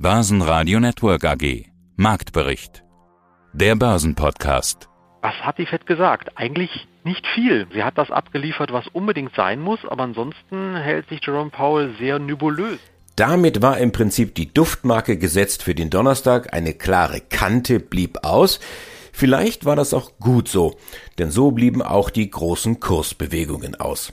Börsenradio Network AG. Marktbericht. Der Börsenpodcast. Was hat die Fed gesagt? Eigentlich nicht viel. Sie hat das abgeliefert, was unbedingt sein muss, aber ansonsten hält sich Jerome Powell sehr nebulös. Damit war im Prinzip die Duftmarke gesetzt für den Donnerstag. Eine klare Kante blieb aus. Vielleicht war das auch gut so, denn so blieben auch die großen Kursbewegungen aus.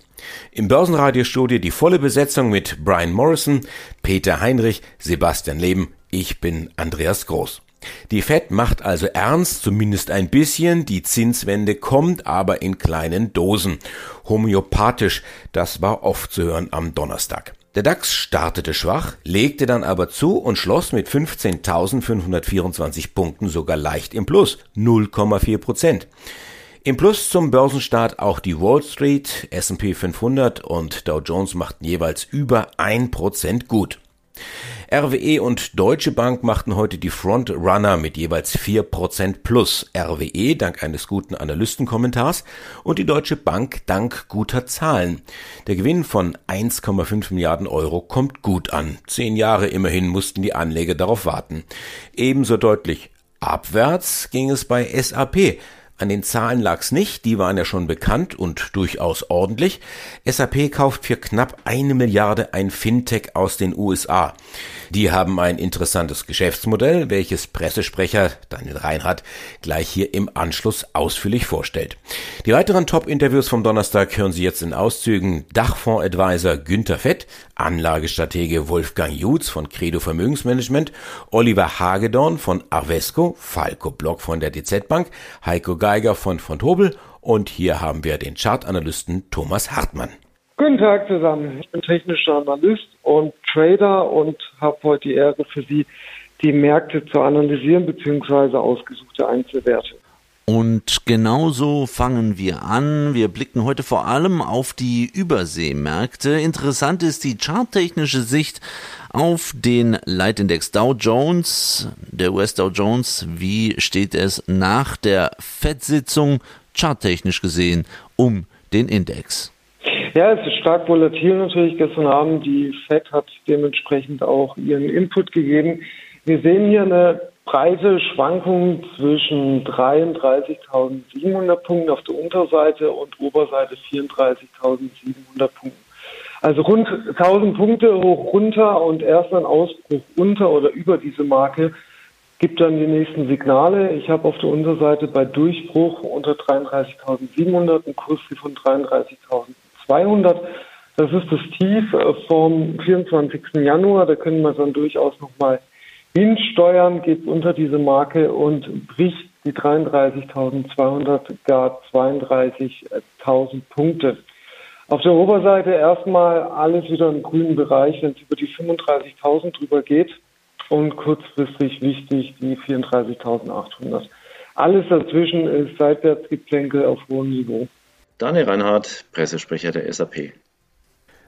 Im Börsenradiostudio die volle Besetzung mit Brian Morrison, Peter Heinrich, Sebastian Leben, ich bin Andreas Groß. Die Fed macht also ernst, zumindest ein bisschen, die Zinswende kommt aber in kleinen Dosen. Homöopathisch, das war oft zu hören am Donnerstag. Der DAX startete schwach, legte dann aber zu und schloss mit 15.524 Punkten sogar leicht im Plus, 0,4 Prozent. Im Plus zum Börsenstart auch die Wall Street, S&P 500 und Dow Jones machten jeweils über 1% gut. RWE und Deutsche Bank machten heute die Frontrunner mit jeweils 4% plus. RWE dank eines guten Analystenkommentars und die Deutsche Bank dank guter Zahlen. Der Gewinn von 1,5 Milliarden Euro kommt gut an. Zehn Jahre immerhin mussten die Anleger darauf warten. Ebenso deutlich abwärts ging es bei SAP. An den Zahlen lag's nicht, die waren ja schon bekannt und durchaus ordentlich. SAP kauft für knapp eine Milliarde ein Fintech aus den USA. Die haben ein interessantes Geschäftsmodell, welches Pressesprecher Daniel Reinhardt gleich hier im Anschluss ausführlich vorstellt. Die weiteren Top-Interviews vom Donnerstag hören Sie jetzt in Auszügen. Dachfonds-Advisor Günther Fett, Anlagestratege Wolfgang Jutz von Credo Vermögensmanagement, Oliver Hagedorn von Arvesco, Falco Block von der DZ Bank, Heiko Geiger von von Hobel und hier haben wir den Chartanalysten Thomas Hartmann. Guten Tag zusammen. Ich bin technischer Analyst und Trader und habe heute die Ehre für Sie, die Märkte zu analysieren bzw. ausgesuchte Einzelwerte. Und genauso fangen wir an. Wir blicken heute vor allem auf die Überseemärkte. Interessant ist die charttechnische Sicht auf den Leitindex Dow Jones, der US Dow Jones. Wie steht es nach der FED-Sitzung charttechnisch gesehen um den Index? Ja, es ist stark volatil natürlich gestern Abend. Die FED hat dementsprechend auch ihren Input gegeben. Wir sehen hier eine breite Schwankung zwischen 33.700 Punkten auf der Unterseite und Oberseite 34.700 Punkten. Also rund 1000 Punkte hoch runter und erst ein Ausbruch unter oder über diese Marke gibt dann die nächsten Signale. Ich habe auf der Unterseite bei Durchbruch unter 33.700 einen Kurs von 33.000. 200. Das ist das Tief äh, vom 24. Januar. Da können wir dann durchaus nochmal hinsteuern, geht unter diese Marke und bricht die 33.200, gar 32.000 Punkte. Auf der Oberseite erstmal alles wieder im grünen Bereich, wenn es über die 35.000 drüber geht und kurzfristig wichtig die 34.800. Alles dazwischen ist Seitwärtsgeplänkel auf hohem Niveau. Daniel Reinhardt, Pressesprecher der SAP.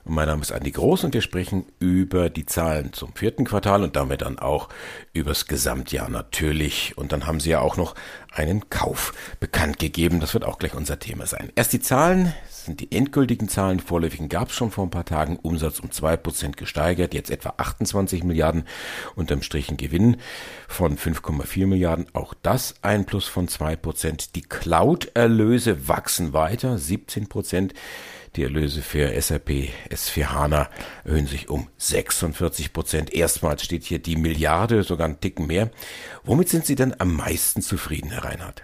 Mein Name ist Andi Groß und wir sprechen über die Zahlen zum vierten Quartal und damit dann auch übers Gesamtjahr natürlich. Und dann haben Sie ja auch noch einen Kauf bekannt gegeben. Das wird auch gleich unser Thema sein. Erst die Zahlen sind die endgültigen Zahlen. Vorläufigen gab es schon vor ein paar Tagen. Umsatz um zwei Prozent gesteigert. Jetzt etwa 28 Milliarden. Unterm Strich ein Gewinn von 5,4 Milliarden. Auch das ein Plus von zwei Prozent. Die Cloud-Erlöse wachsen weiter. 17 Prozent. Die Erlöse für SAP S4 HANA erhöhen sich um 46 Prozent. Erstmals steht hier die Milliarde, sogar ein Ticken mehr. Womit sind Sie denn am meisten zufrieden, Herr Reinhardt?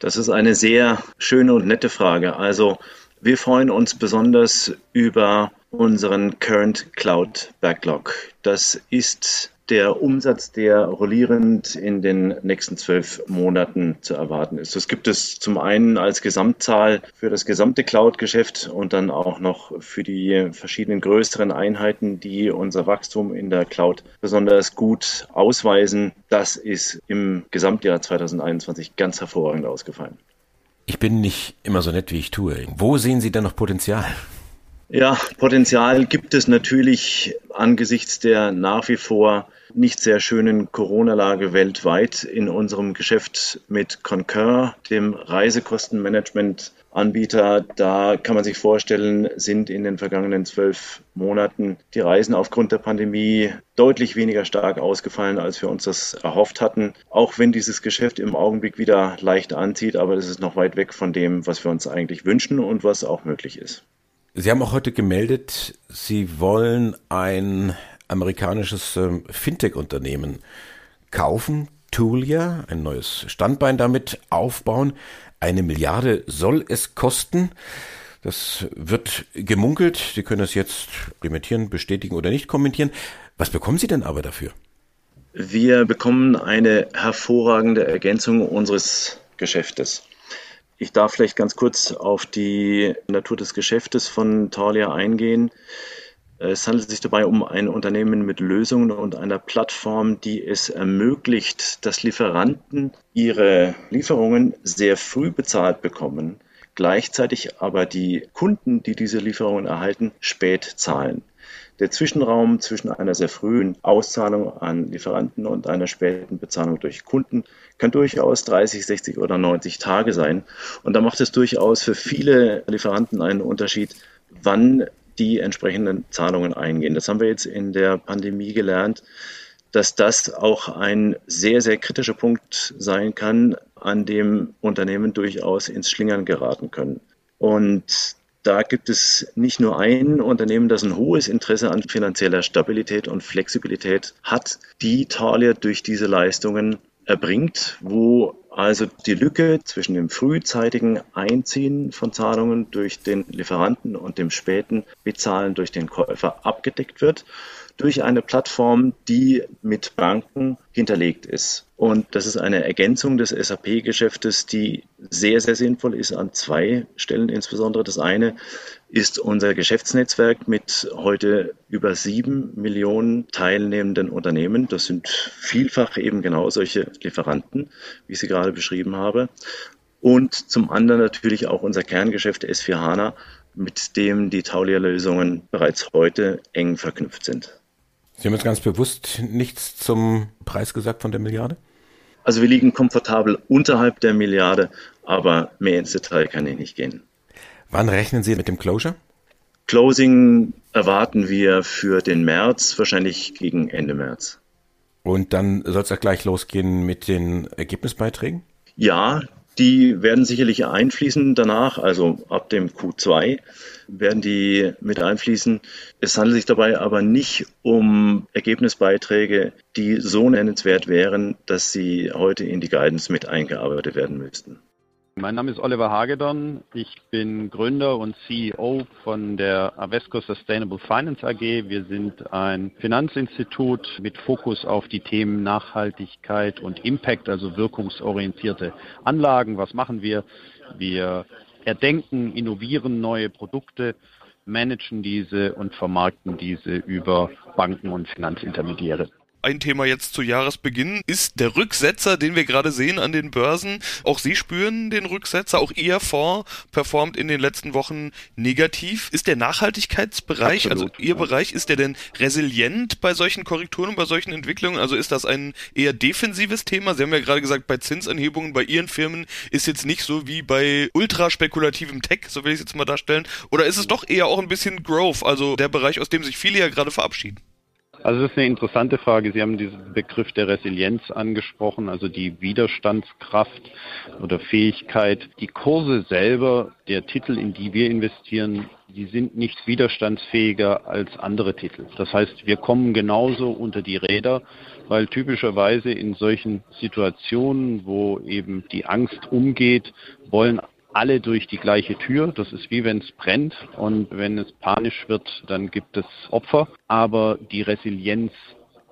Das ist eine sehr schöne und nette Frage. Also wir freuen uns besonders über unseren Current Cloud Backlog. Das ist der Umsatz, der rollierend in den nächsten zwölf Monaten zu erwarten ist. Das gibt es zum einen als Gesamtzahl für das gesamte Cloud-Geschäft und dann auch noch für die verschiedenen größeren Einheiten, die unser Wachstum in der Cloud besonders gut ausweisen. Das ist im Gesamtjahr 2021 ganz hervorragend ausgefallen. Ich bin nicht immer so nett, wie ich tue. Wo sehen Sie denn noch Potenzial? Ja, Potenzial gibt es natürlich angesichts der nach wie vor nicht sehr schönen Corona-Lage weltweit in unserem Geschäft mit Concur, dem Reisekostenmanagement Anbieter. Da kann man sich vorstellen, sind in den vergangenen zwölf Monaten die Reisen aufgrund der Pandemie deutlich weniger stark ausgefallen, als wir uns das erhofft hatten. Auch wenn dieses Geschäft im Augenblick wieder leicht anzieht, aber das ist noch weit weg von dem, was wir uns eigentlich wünschen und was auch möglich ist. Sie haben auch heute gemeldet, Sie wollen ein amerikanisches ähm, Fintech-Unternehmen kaufen, Tulia, ein neues Standbein damit aufbauen. Eine Milliarde soll es kosten. Das wird gemunkelt. Sie können das jetzt kommentieren, bestätigen oder nicht kommentieren. Was bekommen Sie denn aber dafür? Wir bekommen eine hervorragende Ergänzung unseres Geschäftes. Ich darf vielleicht ganz kurz auf die Natur des Geschäftes von Thalia eingehen. Es handelt sich dabei um ein Unternehmen mit Lösungen und einer Plattform, die es ermöglicht, dass Lieferanten ihre Lieferungen sehr früh bezahlt bekommen, gleichzeitig aber die Kunden, die diese Lieferungen erhalten, spät zahlen. Der Zwischenraum zwischen einer sehr frühen Auszahlung an Lieferanten und einer späten Bezahlung durch Kunden kann durchaus 30, 60 oder 90 Tage sein. Und da macht es durchaus für viele Lieferanten einen Unterschied, wann die entsprechenden Zahlungen eingehen. Das haben wir jetzt in der Pandemie gelernt, dass das auch ein sehr, sehr kritischer Punkt sein kann, an dem Unternehmen durchaus ins Schlingern geraten können. Und da gibt es nicht nur ein Unternehmen, das ein hohes Interesse an finanzieller Stabilität und Flexibilität hat, die Thalia durch diese Leistungen erbringt, wo also die Lücke zwischen dem frühzeitigen Einziehen von Zahlungen durch den Lieferanten und dem späten Bezahlen durch den Käufer abgedeckt wird durch eine Plattform, die mit Banken hinterlegt ist. Und das ist eine Ergänzung des SAP-Geschäftes, die sehr, sehr sinnvoll ist an zwei Stellen insbesondere. Das eine ist unser Geschäftsnetzwerk mit heute über sieben Millionen teilnehmenden Unternehmen. Das sind vielfach eben genau solche Lieferanten, wie ich sie gerade beschrieben habe. Und zum anderen natürlich auch unser Kerngeschäft S4 HANA, mit dem die Taulia-Lösungen bereits heute eng verknüpft sind. Sie haben jetzt ganz bewusst nichts zum Preis gesagt von der Milliarde? Also wir liegen komfortabel unterhalb der Milliarde, aber mehr ins Detail kann ich nicht gehen. Wann rechnen Sie mit dem Closure? Closing erwarten wir für den März, wahrscheinlich gegen Ende März. Und dann soll es auch gleich losgehen mit den Ergebnisbeiträgen? Ja, die werden sicherlich einfließen danach, also ab dem Q2 werden die mit einfließen. Es handelt sich dabei aber nicht um Ergebnisbeiträge, die so nennenswert wären, dass sie heute in die Guidance mit eingearbeitet werden müssten. Mein Name ist Oliver Hagedorn. Ich bin Gründer und CEO von der Avesco Sustainable Finance AG. Wir sind ein Finanzinstitut mit Fokus auf die Themen Nachhaltigkeit und Impact, also wirkungsorientierte Anlagen. Was machen wir? Wir erdenken, innovieren neue Produkte, managen diese und vermarkten diese über Banken und Finanzintermediäre. Ein Thema jetzt zu Jahresbeginn ist der Rücksetzer, den wir gerade sehen an den Börsen. Auch Sie spüren den Rücksetzer, auch Ihr Fonds performt in den letzten Wochen negativ. Ist der Nachhaltigkeitsbereich, also Absolut, also Ihr ja. Bereich, ist der denn resilient bei solchen Korrekturen, bei solchen Entwicklungen? Also ist das ein eher defensives Thema? Sie haben ja gerade gesagt, bei Zinsanhebungen bei Ihren Firmen ist jetzt nicht so wie bei ultraspekulativem Tech, so will ich es jetzt mal darstellen. Oder ist es doch eher auch ein bisschen Growth, also der Bereich, aus dem sich viele ja gerade verabschieden? Also das ist eine interessante Frage. Sie haben diesen Begriff der Resilienz angesprochen, also die Widerstandskraft oder Fähigkeit. Die Kurse selber, der Titel, in die wir investieren, die sind nicht widerstandsfähiger als andere Titel. Das heißt, wir kommen genauso unter die Räder, weil typischerweise in solchen Situationen, wo eben die Angst umgeht, wollen alle durch die gleiche Tür. Das ist wie wenn es brennt und wenn es panisch wird, dann gibt es Opfer. Aber die Resilienz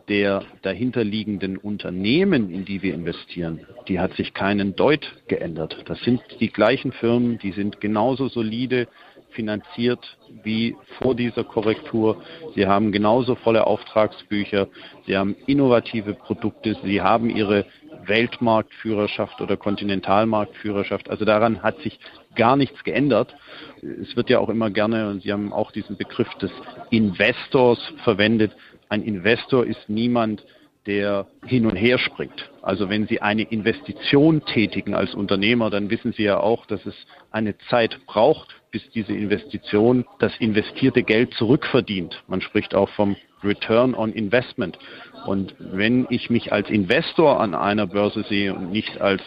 der dahinterliegenden Unternehmen, in die wir investieren, die hat sich keinen Deut geändert. Das sind die gleichen Firmen, die sind genauso solide finanziert wie vor dieser Korrektur. Sie haben genauso volle Auftragsbücher, sie haben innovative Produkte, sie haben ihre Weltmarktführerschaft oder Kontinentalmarktführerschaft. Also daran hat sich gar nichts geändert. Es wird ja auch immer gerne, und Sie haben auch diesen Begriff des Investors verwendet. Ein Investor ist niemand, der hin und her springt. Also wenn Sie eine Investition tätigen als Unternehmer, dann wissen Sie ja auch, dass es eine Zeit braucht, bis diese Investition das investierte Geld zurückverdient. Man spricht auch vom Return on Investment. Und wenn ich mich als Investor an einer Börse sehe und nicht als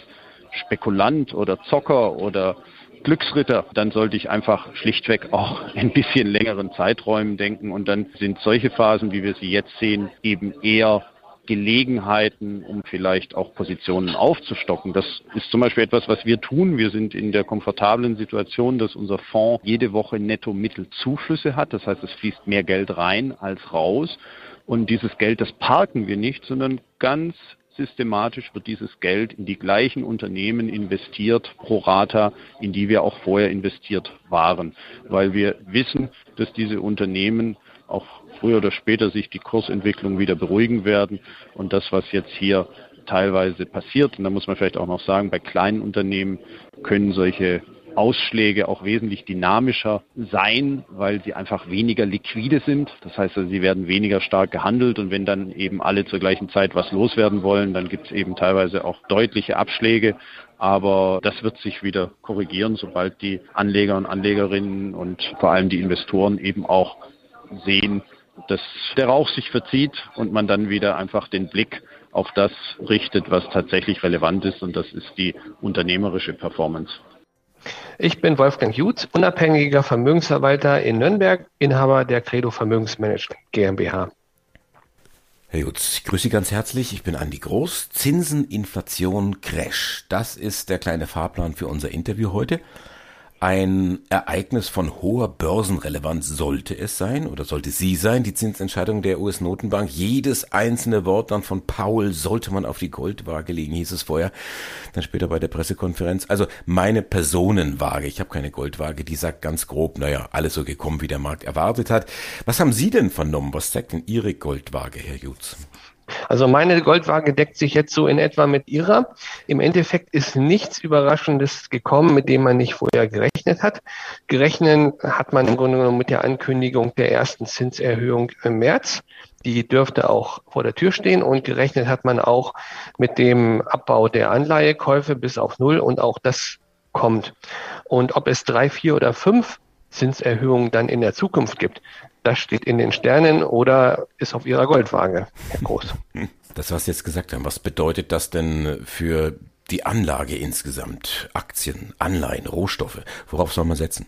Spekulant oder Zocker oder Glücksritter, dann sollte ich einfach schlichtweg auch ein bisschen längeren Zeiträumen denken und dann sind solche Phasen, wie wir sie jetzt sehen, eben eher Gelegenheiten, um vielleicht auch Positionen aufzustocken. Das ist zum Beispiel etwas, was wir tun. Wir sind in der komfortablen Situation, dass unser Fonds jede Woche netto Mittelzuflüsse hat. Das heißt, es fließt mehr Geld rein als raus. Und dieses Geld, das parken wir nicht, sondern ganz systematisch wird dieses Geld in die gleichen Unternehmen investiert, pro rata, in die wir auch vorher investiert waren, weil wir wissen, dass diese Unternehmen auch früher oder später sich die Kursentwicklung wieder beruhigen werden. Und das, was jetzt hier teilweise passiert, und da muss man vielleicht auch noch sagen, bei kleinen Unternehmen können solche Ausschläge auch wesentlich dynamischer sein, weil sie einfach weniger liquide sind. Das heißt, also, sie werden weniger stark gehandelt und wenn dann eben alle zur gleichen Zeit was loswerden wollen, dann gibt es eben teilweise auch deutliche Abschläge. Aber das wird sich wieder korrigieren, sobald die Anleger und Anlegerinnen und vor allem die Investoren eben auch sehen, dass der Rauch sich verzieht und man dann wieder einfach den Blick auf das richtet, was tatsächlich relevant ist und das ist die unternehmerische Performance. Ich bin Wolfgang Jutz, unabhängiger Vermögensverwalter in Nürnberg, Inhaber der Credo Vermögensmanagement GmbH. Herr Jutz, ich grüße Sie ganz herzlich. Ich bin Andi Groß. Zinsen, Inflation, Crash. Das ist der kleine Fahrplan für unser Interview heute. Ein Ereignis von hoher Börsenrelevanz sollte es sein oder sollte sie sein, die Zinsentscheidung der US-Notenbank. Jedes einzelne Wort dann von Paul sollte man auf die Goldwaage legen, hieß es vorher, dann später bei der Pressekonferenz. Also meine Personenwaage, ich habe keine Goldwaage, die sagt ganz grob, naja, alles so gekommen, wie der Markt erwartet hat. Was haben Sie denn vernommen? Was sagt denn Ihre Goldwaage, Herr Jutz? Also meine Goldwaage deckt sich jetzt so in etwa mit ihrer. Im Endeffekt ist nichts Überraschendes gekommen, mit dem man nicht vorher gerechnet hat. Gerechnet hat man im Grunde genommen mit der Ankündigung der ersten Zinserhöhung im März. Die dürfte auch vor der Tür stehen und gerechnet hat man auch mit dem Abbau der Anleihekäufe bis auf Null und auch das kommt. Und ob es drei, vier oder fünf Zinserhöhungen dann in der Zukunft gibt, das steht in den Sternen oder ist auf Ihrer Goldwaage, Herr Groß. Das, was Sie jetzt gesagt haben, was bedeutet das denn für die Anlage insgesamt? Aktien, Anleihen, Rohstoffe, worauf soll man setzen?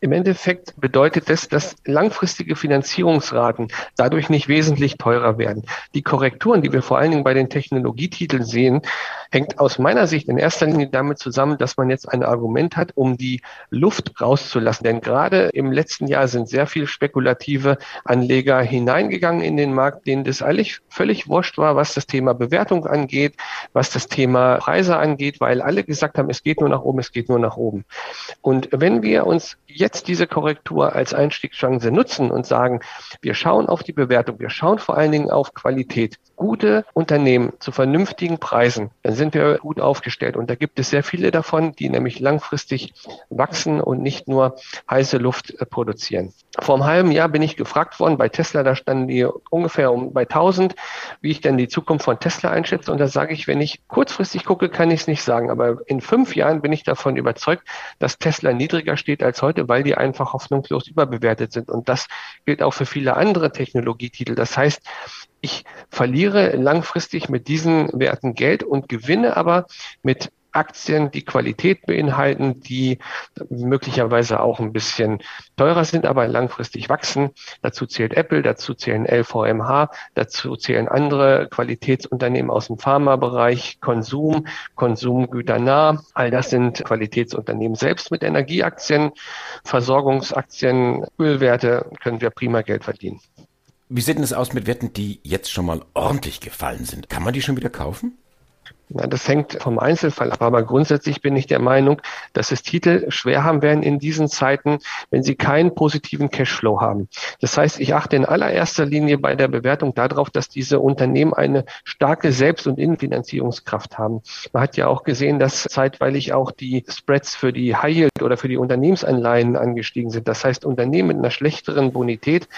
Im Endeffekt bedeutet das, dass langfristige Finanzierungsraten dadurch nicht wesentlich teurer werden. Die Korrekturen, die wir vor allen Dingen bei den Technologietiteln sehen, hängt aus meiner Sicht in erster Linie damit zusammen, dass man jetzt ein Argument hat, um die Luft rauszulassen. Denn gerade im letzten Jahr sind sehr viele spekulative Anleger hineingegangen in den Markt, denen das eigentlich völlig wurscht war, was das Thema Bewertung angeht, was das Thema Preise angeht, weil alle gesagt haben, es geht nur nach oben, es geht nur nach oben. Und wenn wir jetzt diese Korrektur als Einstiegschance nutzen und sagen, wir schauen auf die Bewertung, wir schauen vor allen Dingen auf Qualität, gute Unternehmen zu vernünftigen Preisen, dann sind wir gut aufgestellt. Und da gibt es sehr viele davon, die nämlich langfristig wachsen und nicht nur heiße Luft äh, produzieren. Vor einem halben Jahr bin ich gefragt worden bei Tesla, da standen die ungefähr um bei 1000, wie ich denn die Zukunft von Tesla einschätze. Und da sage ich, wenn ich kurzfristig gucke, kann ich es nicht sagen. Aber in fünf Jahren bin ich davon überzeugt, dass Tesla niedriger steht als heute, weil die einfach hoffnungslos überbewertet sind. Und das gilt auch für viele andere Technologietitel. Das heißt, ich verliere langfristig mit diesen Werten Geld und gewinne aber mit Aktien, die Qualität beinhalten, die möglicherweise auch ein bisschen teurer sind, aber langfristig wachsen. Dazu zählt Apple, dazu zählen LVMH, dazu zählen andere Qualitätsunternehmen aus dem Pharmabereich, Konsum, Konsumgüternah. All das sind Qualitätsunternehmen. Selbst mit Energieaktien, Versorgungsaktien, Ölwerte können wir prima Geld verdienen. Wie sieht denn es aus mit Werten, die jetzt schon mal ordentlich gefallen sind? Kann man die schon wieder kaufen? Ja, das hängt vom Einzelfall ab, aber grundsätzlich bin ich der Meinung, dass es Titel schwer haben werden in diesen Zeiten, wenn sie keinen positiven Cashflow haben. Das heißt, ich achte in allererster Linie bei der Bewertung darauf, dass diese Unternehmen eine starke Selbst- und Innenfinanzierungskraft haben. Man hat ja auch gesehen, dass zeitweilig auch die Spreads für die High Yield oder für die Unternehmensanleihen angestiegen sind. Das heißt, Unternehmen mit einer schlechteren Bonität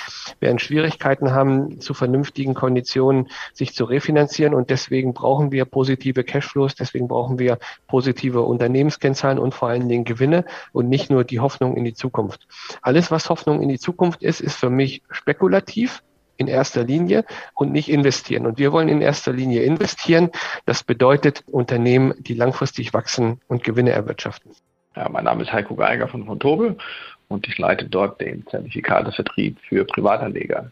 werden Schwierigkeiten haben, zu vernünftigen Konditionen sich zu refinanzieren und deswegen brauchen wir positive Cashflows. Deswegen brauchen wir positive Unternehmenskennzahlen und vor allen Dingen Gewinne und nicht nur die Hoffnung in die Zukunft. Alles, was Hoffnung in die Zukunft ist, ist für mich spekulativ in erster Linie und nicht investieren. Und wir wollen in erster Linie investieren. Das bedeutet Unternehmen, die langfristig wachsen und Gewinne erwirtschaften. Ja, mein Name ist Heiko Geiger von von Tobel und ich leite dort den Zertifikatevertrieb für Privatanleger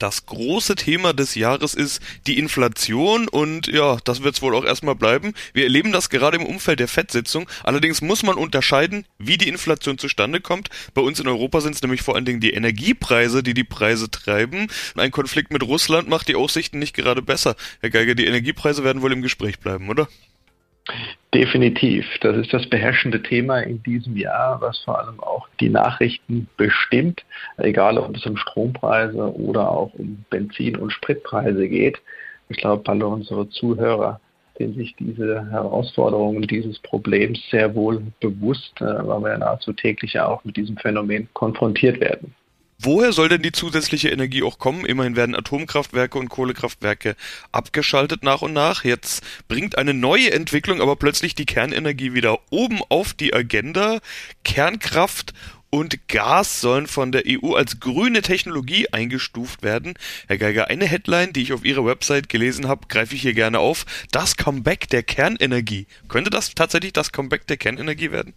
das große Thema des Jahres ist die Inflation und ja, das wird es wohl auch erstmal bleiben. Wir erleben das gerade im Umfeld der FED-Sitzung. Allerdings muss man unterscheiden, wie die Inflation zustande kommt. Bei uns in Europa sind es nämlich vor allen Dingen die Energiepreise, die die Preise treiben. Ein Konflikt mit Russland macht die Aussichten nicht gerade besser. Herr Geiger, die Energiepreise werden wohl im Gespräch bleiben, oder? Definitiv. Das ist das beherrschende Thema in diesem Jahr, was vor allem auch die Nachrichten bestimmt, egal ob es um Strompreise oder auch um Benzin- und Spritpreise geht. Ich glaube, alle unsere Zuhörer sind sich diese Herausforderungen dieses Problems sehr wohl bewusst, äh, weil wir nahezu täglich auch mit diesem Phänomen konfrontiert werden. Woher soll denn die zusätzliche Energie auch kommen? Immerhin werden Atomkraftwerke und Kohlekraftwerke abgeschaltet nach und nach. Jetzt bringt eine neue Entwicklung aber plötzlich die Kernenergie wieder oben auf die Agenda. Kernkraft und Gas sollen von der EU als grüne Technologie eingestuft werden. Herr Geiger, eine Headline, die ich auf Ihrer Website gelesen habe, greife ich hier gerne auf. Das Comeback der Kernenergie. Könnte das tatsächlich das Comeback der Kernenergie werden?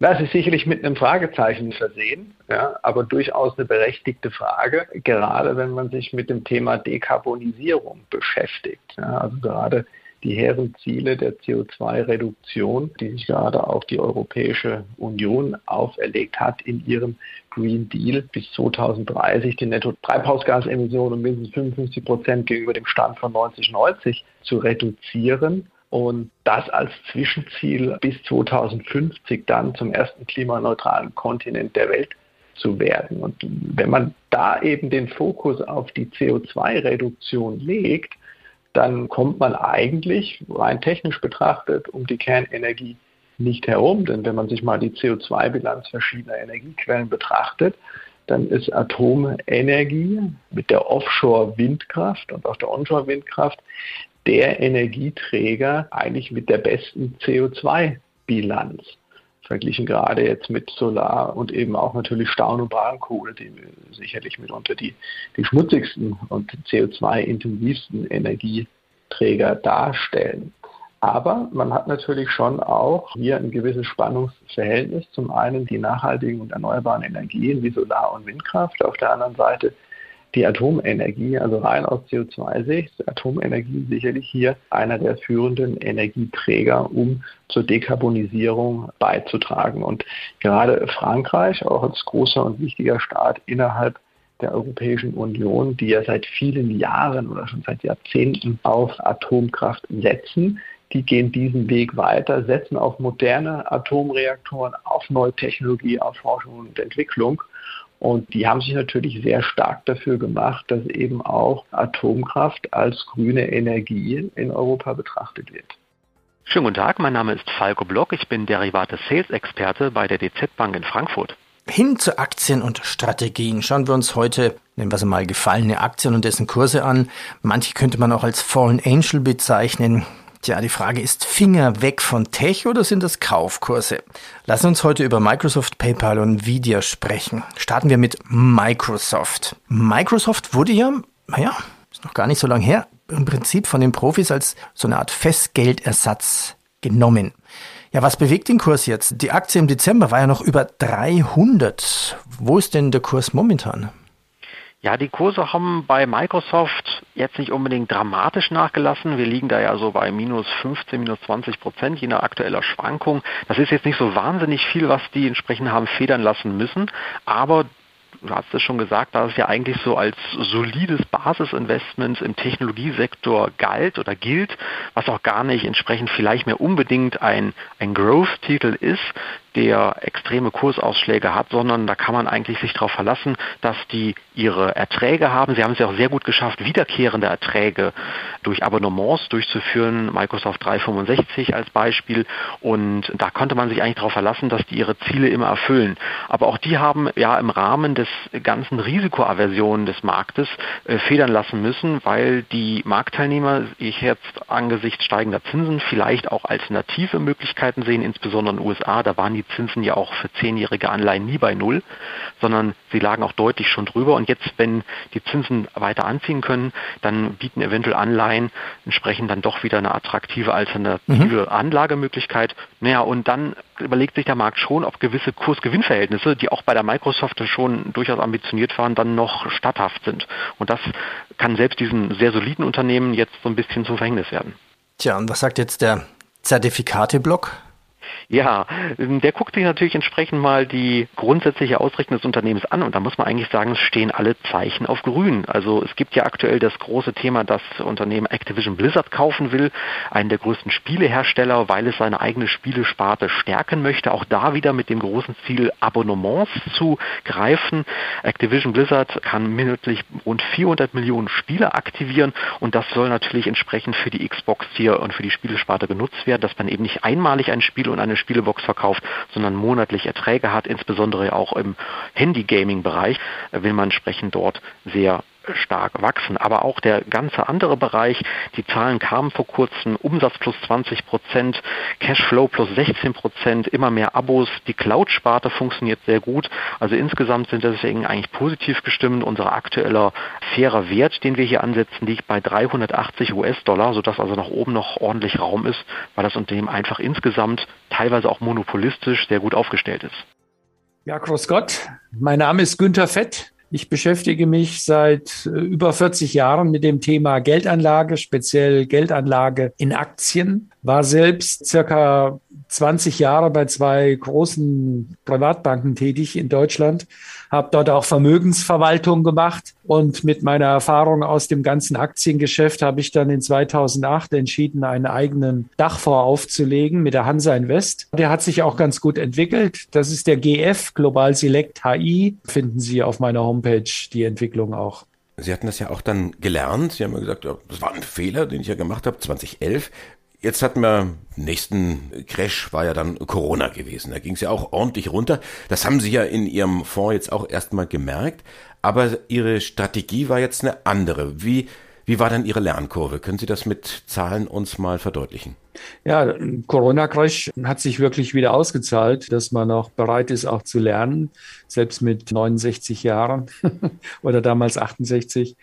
Das ist sicherlich mit einem Fragezeichen versehen, ja, aber durchaus eine berechtigte Frage, gerade wenn man sich mit dem Thema Dekarbonisierung beschäftigt. Ja, also gerade die hehren Ziele der CO2-Reduktion, die sich gerade auch die Europäische Union auferlegt hat in ihrem Green Deal bis 2030 die Netto-Treibhausgasemissionen um mindestens 55 Prozent gegenüber dem Stand von 1990 zu reduzieren und das als Zwischenziel bis 2050 dann zum ersten klimaneutralen Kontinent der Welt zu werden. Und wenn man da eben den Fokus auf die CO2-Reduktion legt, dann kommt man eigentlich rein technisch betrachtet um die Kernenergie nicht herum. Denn wenn man sich mal die CO2-Bilanz verschiedener Energiequellen betrachtet, dann ist Atomenergie mit der Offshore-Windkraft und auch der Onshore-Windkraft der Energieträger eigentlich mit der besten CO2-Bilanz. Verglichen gerade jetzt mit Solar und eben auch natürlich Staun- und Braunkohle, die sicherlich mitunter die, die schmutzigsten und CO2-intensivsten Energieträger darstellen. Aber man hat natürlich schon auch hier ein gewisses Spannungsverhältnis. Zum einen die nachhaltigen und erneuerbaren Energien wie Solar- und Windkraft, auf der anderen Seite die Atomenergie, also rein aus CO2-Sicht, Atomenergie sicherlich hier einer der führenden Energieträger, um zur Dekarbonisierung beizutragen. Und gerade Frankreich, auch als großer und wichtiger Staat innerhalb der Europäischen Union, die ja seit vielen Jahren oder schon seit Jahrzehnten auf Atomkraft setzen, die gehen diesen Weg weiter, setzen auf moderne Atomreaktoren, auf neue Technologie, auf Forschung und Entwicklung. Und die haben sich natürlich sehr stark dafür gemacht, dass eben auch Atomkraft als grüne Energie in Europa betrachtet wird. Schönen guten Tag, mein Name ist Falco Block, ich bin Derivate-Sales-Experte bei der DZ Bank in Frankfurt. Hin zu Aktien und Strategien. Schauen wir uns heute, nennen wir sie mal, gefallene Aktien und dessen Kurse an. Manche könnte man auch als Fallen Angel bezeichnen. Tja, die Frage ist, Finger weg von Tech oder sind das Kaufkurse? Lassen uns heute über Microsoft, PayPal und Nvidia sprechen. Starten wir mit Microsoft. Microsoft wurde ja, naja, ist noch gar nicht so lange her, im Prinzip von den Profis als so eine Art Festgeldersatz genommen. Ja, was bewegt den Kurs jetzt? Die Aktie im Dezember war ja noch über 300. Wo ist denn der Kurs momentan? Ja, die Kurse haben bei Microsoft jetzt nicht unbedingt dramatisch nachgelassen. Wir liegen da ja so bei minus 15, minus 20 Prozent je nach aktueller Schwankung. Das ist jetzt nicht so wahnsinnig viel, was die entsprechend haben federn lassen müssen. Aber du hast es schon gesagt, da es ja eigentlich so als solides Basisinvestment im Technologiesektor galt oder gilt, was auch gar nicht entsprechend vielleicht mehr unbedingt ein, ein Growth-Titel ist, der extreme Kursausschläge hat, sondern da kann man eigentlich sich darauf verlassen, dass die ihre Erträge haben. Sie haben es ja auch sehr gut geschafft, wiederkehrende Erträge durch Abonnements durchzuführen, Microsoft 365 als Beispiel. Und da konnte man sich eigentlich darauf verlassen, dass die ihre Ziele immer erfüllen. Aber auch die haben ja im Rahmen des ganzen Risikoaversionen des Marktes äh, federn lassen müssen, weil die Marktteilnehmer sich jetzt angesichts steigender Zinsen vielleicht auch alternative Möglichkeiten sehen, insbesondere in den USA. Da waren die Zinsen ja auch für zehnjährige Anleihen nie bei Null, sondern sie lagen auch deutlich schon drüber. Und jetzt, wenn die Zinsen weiter anziehen können, dann bieten eventuell Anleihen entsprechend dann doch wieder eine attraktive alternative mhm. Anlagemöglichkeit. Naja, und dann überlegt sich der Markt schon, ob gewisse Kursgewinnverhältnisse, die auch bei der Microsoft schon durchaus ambitioniert waren, dann noch statthaft sind. Und das kann selbst diesen sehr soliden Unternehmen jetzt so ein bisschen zum Verhängnis werden. Tja, und was sagt jetzt der Zertifikate-Block? Ja, ähm, der guckt sich natürlich entsprechend mal die grundsätzliche Ausrichtung des Unternehmens an und da muss man eigentlich sagen, es stehen alle Zeichen auf grün. Also es gibt ja aktuell das große Thema, dass das Unternehmen Activision Blizzard kaufen will, einen der größten Spielehersteller, weil es seine eigene Spielesparte stärken möchte. Auch da wieder mit dem großen Ziel, Abonnements zu greifen. Activision Blizzard kann minütlich rund 400 Millionen Spiele aktivieren und das soll natürlich entsprechend für die Xbox hier und für die Spielesparte genutzt werden, dass man eben nicht einmalig ein Spiel und eine Spielebox verkauft, sondern monatlich Erträge hat, insbesondere auch im Handy-Gaming-Bereich will man entsprechend dort sehr stark wachsen. Aber auch der ganze andere Bereich, die Zahlen kamen vor kurzem, Umsatz plus 20 Prozent, Cashflow plus 16 Prozent, immer mehr Abos, die Cloud-Sparte funktioniert sehr gut. Also insgesamt sind deswegen eigentlich positiv gestimmt. Unser aktueller fairer Wert, den wir hier ansetzen, liegt bei 380 US-Dollar, sodass also nach oben noch ordentlich Raum ist, weil das Unternehmen einfach insgesamt teilweise auch monopolistisch sehr gut aufgestellt ist. Ja, Grüß Gott. Mein Name ist Günther Fett. Ich beschäftige mich seit äh, über 40 Jahren mit dem Thema Geldanlage, speziell Geldanlage in Aktien, war selbst circa 20 Jahre bei zwei großen Privatbanken tätig in Deutschland, habe dort auch Vermögensverwaltung gemacht und mit meiner Erfahrung aus dem ganzen Aktiengeschäft habe ich dann in 2008 entschieden, einen eigenen Dachfonds aufzulegen mit der Hansa Invest. Der hat sich auch ganz gut entwickelt. Das ist der GF Global Select HI. Finden Sie auf meiner Homepage die Entwicklung auch. Sie hatten das ja auch dann gelernt. Sie haben ja gesagt, das war ein Fehler, den ich ja gemacht habe, 2011. Jetzt hatten wir, nächsten Crash war ja dann Corona gewesen. Da ging es ja auch ordentlich runter. Das haben Sie ja in Ihrem Fonds jetzt auch erstmal gemerkt. Aber Ihre Strategie war jetzt eine andere. Wie, wie war dann Ihre Lernkurve? Können Sie das mit Zahlen uns mal verdeutlichen? Ja, Corona-Crash hat sich wirklich wieder ausgezahlt, dass man auch bereit ist, auch zu lernen, selbst mit 69 Jahren oder damals 68.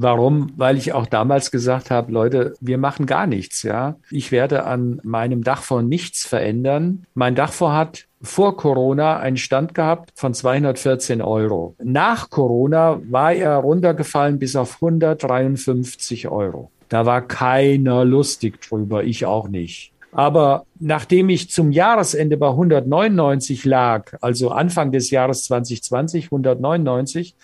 Warum? Weil ich auch damals gesagt habe, Leute, wir machen gar nichts, ja. Ich werde an meinem Dachfonds nichts verändern. Mein Dachfonds hat vor Corona einen Stand gehabt von 214 Euro. Nach Corona war er runtergefallen bis auf 153 Euro. Da war keiner lustig drüber, ich auch nicht. Aber nachdem ich zum Jahresende bei 199 lag, also Anfang des Jahres 2020 199,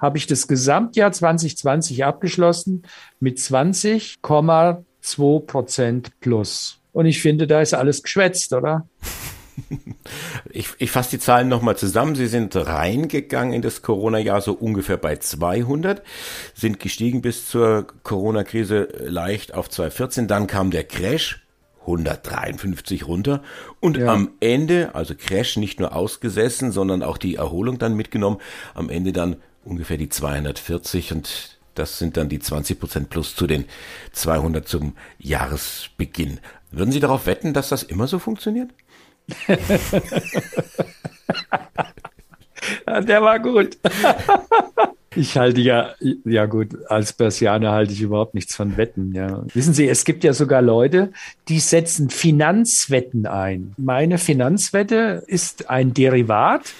habe ich das Gesamtjahr 2020 abgeschlossen mit 20,2 Prozent plus. Und ich finde, da ist alles geschwätzt, oder? Ich, ich fasse die Zahlen nochmal zusammen. Sie sind reingegangen in das Corona-Jahr so ungefähr bei 200, sind gestiegen bis zur Corona-Krise leicht auf 214. Dann kam der Crash, 153 runter und ja. am Ende, also Crash nicht nur ausgesessen, sondern auch die Erholung dann mitgenommen, am Ende dann ungefähr die 240 und das sind dann die 20 Prozent plus zu den 200 zum Jahresbeginn. Würden Sie darauf wetten, dass das immer so funktioniert? Der war gut. Ich halte ja, ja gut, als Persianer halte ich überhaupt nichts von Wetten. Ja. Wissen Sie, es gibt ja sogar Leute, die setzen Finanzwetten ein. Meine Finanzwette ist ein Derivat.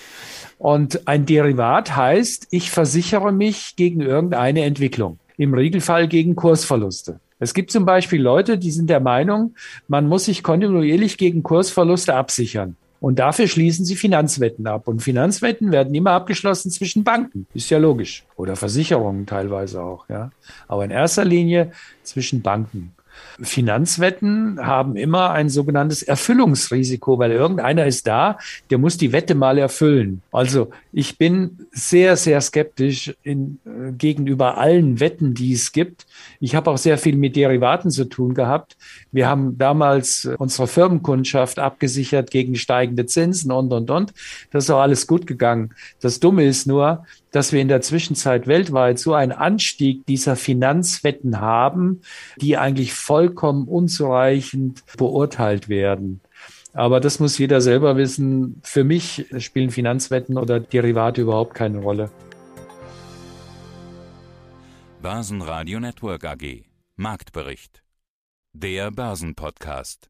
Und ein Derivat heißt, ich versichere mich gegen irgendeine Entwicklung. Im Regelfall gegen Kursverluste. Es gibt zum Beispiel Leute, die sind der Meinung, man muss sich kontinuierlich gegen Kursverluste absichern. Und dafür schließen sie Finanzwetten ab. Und Finanzwetten werden immer abgeschlossen zwischen Banken. Ist ja logisch. Oder Versicherungen teilweise auch, ja. Aber in erster Linie zwischen Banken. Finanzwetten haben immer ein sogenanntes Erfüllungsrisiko, weil irgendeiner ist da, der muss die Wette mal erfüllen. Also ich bin sehr, sehr skeptisch in, äh, gegenüber allen Wetten, die es gibt. Ich habe auch sehr viel mit Derivaten zu tun gehabt. Wir haben damals unsere Firmenkundschaft abgesichert gegen steigende Zinsen und, und, und. Das ist auch alles gut gegangen. Das Dumme ist nur, dass wir in der Zwischenzeit weltweit so einen Anstieg dieser Finanzwetten haben, die eigentlich vollkommen unzureichend beurteilt werden. Aber das muss jeder selber wissen. Für mich spielen Finanzwetten oder Derivate überhaupt keine Rolle. Börsenradio Network AG Marktbericht. Der Börsenpodcast.